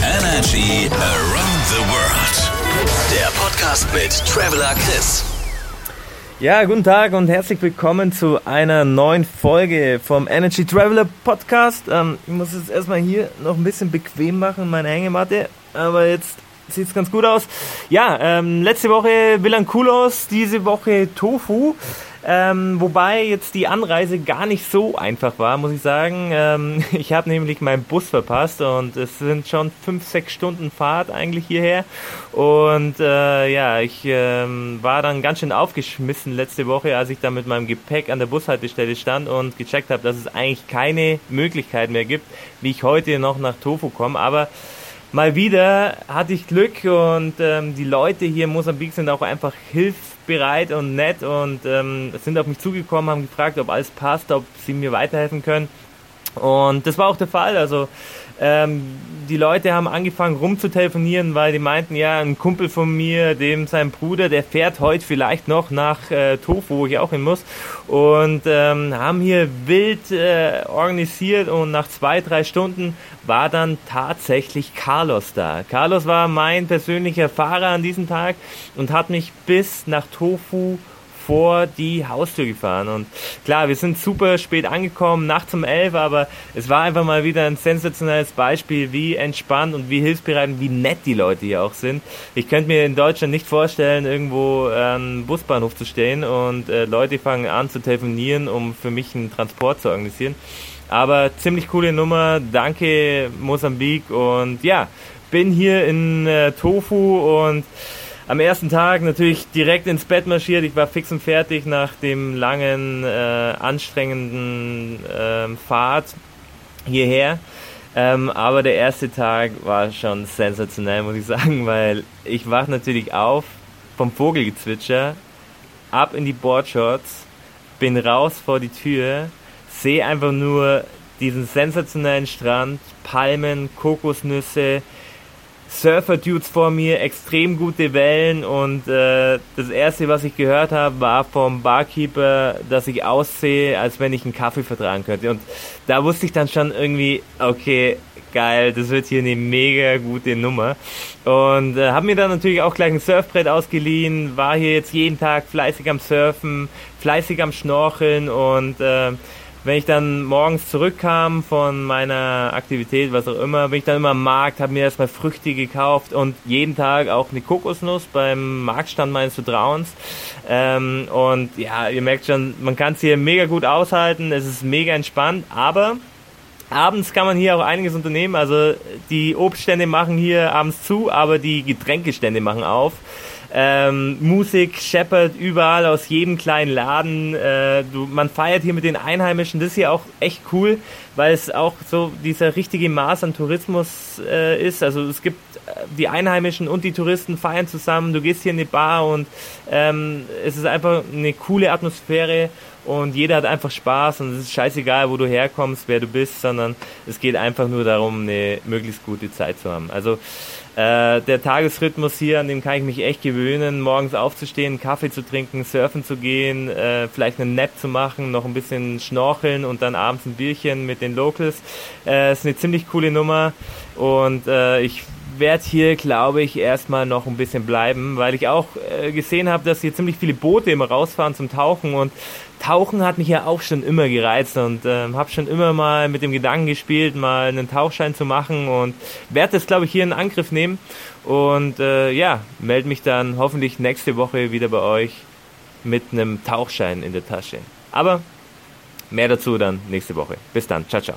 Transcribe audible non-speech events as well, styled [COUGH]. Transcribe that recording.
Energy Around the World. Der Podcast mit Traveler Chris. Ja, guten Tag und herzlich willkommen zu einer neuen Folge vom Energy Traveler Podcast. Ähm, ich muss jetzt erstmal hier noch ein bisschen bequem machen, meine Hängematte, aber jetzt sieht es ganz gut aus. Ja, ähm, letzte Woche Vilankulos, diese Woche Tofu. Ähm, wobei jetzt die Anreise gar nicht so einfach war, muss ich sagen. Ähm, [LAUGHS] ich habe nämlich meinen Bus verpasst und es sind schon fünf, sechs Stunden Fahrt eigentlich hierher. Und äh, ja, ich ähm, war dann ganz schön aufgeschmissen letzte Woche, als ich da mit meinem Gepäck an der Bushaltestelle stand und gecheckt habe, dass es eigentlich keine Möglichkeit mehr gibt, wie ich heute noch nach Tofu komme. Aber mal wieder hatte ich Glück und ähm, die Leute hier in Mosambik sind auch einfach hilfsbereit und nett und ähm, sind auf mich zugekommen, haben gefragt, ob alles passt, ob sie mir weiterhelfen können. Und das war auch der Fall. Also ähm, die Leute haben angefangen rumzutelefonieren, weil die meinten, ja, ein Kumpel von mir, dem sein Bruder, der fährt heute vielleicht noch nach äh, Tofu, wo ich auch hin muss. Und ähm, haben hier wild äh, organisiert und nach zwei, drei Stunden war dann tatsächlich Carlos da. Carlos war mein persönlicher Fahrer an diesem Tag und hat mich bis nach Tofu vor die Haustür gefahren. Und klar, wir sind super spät angekommen, nachts um elf, aber es war einfach mal wieder ein sensationelles Beispiel, wie entspannt und wie hilfsbereit und wie nett die Leute hier auch sind. Ich könnte mir in Deutschland nicht vorstellen, irgendwo am Busbahnhof zu stehen und äh, Leute fangen an zu telefonieren, um für mich einen Transport zu organisieren. Aber ziemlich coole Nummer. Danke Mosambik und ja, bin hier in äh, Tofu und am ersten Tag natürlich direkt ins Bett marschiert. Ich war fix und fertig nach dem langen, äh, anstrengenden äh, Fahrt hierher. Ähm, aber der erste Tag war schon sensationell, muss ich sagen, weil ich wach natürlich auf vom Vogelgezwitscher, ab in die Boardshorts, bin raus vor die Tür, sehe einfach nur diesen sensationellen Strand, Palmen, Kokosnüsse, Surfer-Dudes vor mir, extrem gute Wellen und äh, das erste, was ich gehört habe, war vom Barkeeper, dass ich aussehe, als wenn ich einen Kaffee vertragen könnte. Und da wusste ich dann schon irgendwie, okay, geil, das wird hier eine mega gute Nummer. Und äh, habe mir dann natürlich auch gleich ein Surfbrett ausgeliehen, war hier jetzt jeden Tag fleißig am Surfen, fleißig am Schnorcheln und äh, wenn ich dann morgens zurückkam von meiner Aktivität, was auch immer, bin ich dann immer am Markt, habe mir erstmal Früchte gekauft und jeden Tag auch eine Kokosnuss beim Marktstand meines Vertrauens. Ähm, und ja, ihr merkt schon, man kann es hier mega gut aushalten, es ist mega entspannt, aber Abends kann man hier auch einiges unternehmen. Also die Obststände machen hier abends zu, aber die Getränkestände machen auf. Ähm, Musik scheppert überall aus jedem kleinen Laden. Äh, du, man feiert hier mit den Einheimischen. Das ist hier auch echt cool, weil es auch so dieser richtige Maß an Tourismus äh, ist. Also es gibt äh, die Einheimischen und die Touristen feiern zusammen. Du gehst hier in die Bar und ähm, es ist einfach eine coole Atmosphäre und jeder hat einfach Spaß und es ist scheißegal, wo du herkommst, wer du bist, sondern es geht einfach nur darum, eine möglichst gute Zeit zu haben. Also äh, der Tagesrhythmus hier, an dem kann ich mich echt gewöhnen, morgens aufzustehen, Kaffee zu trinken, surfen zu gehen, äh, vielleicht einen Nap zu machen, noch ein bisschen schnorcheln und dann abends ein Bierchen mit den Locals. Äh, ist eine ziemlich coole Nummer und äh, ich werde hier, glaube ich, erstmal noch ein bisschen bleiben, weil ich auch äh, gesehen habe, dass hier ziemlich viele Boote immer rausfahren zum Tauchen und Tauchen hat mich ja auch schon immer gereizt und äh, habe schon immer mal mit dem Gedanken gespielt, mal einen Tauchschein zu machen und werde das, glaube ich, hier in Angriff nehmen und äh, ja, melde mich dann hoffentlich nächste Woche wieder bei euch mit einem Tauchschein in der Tasche. Aber mehr dazu dann nächste Woche. Bis dann, ciao, ciao.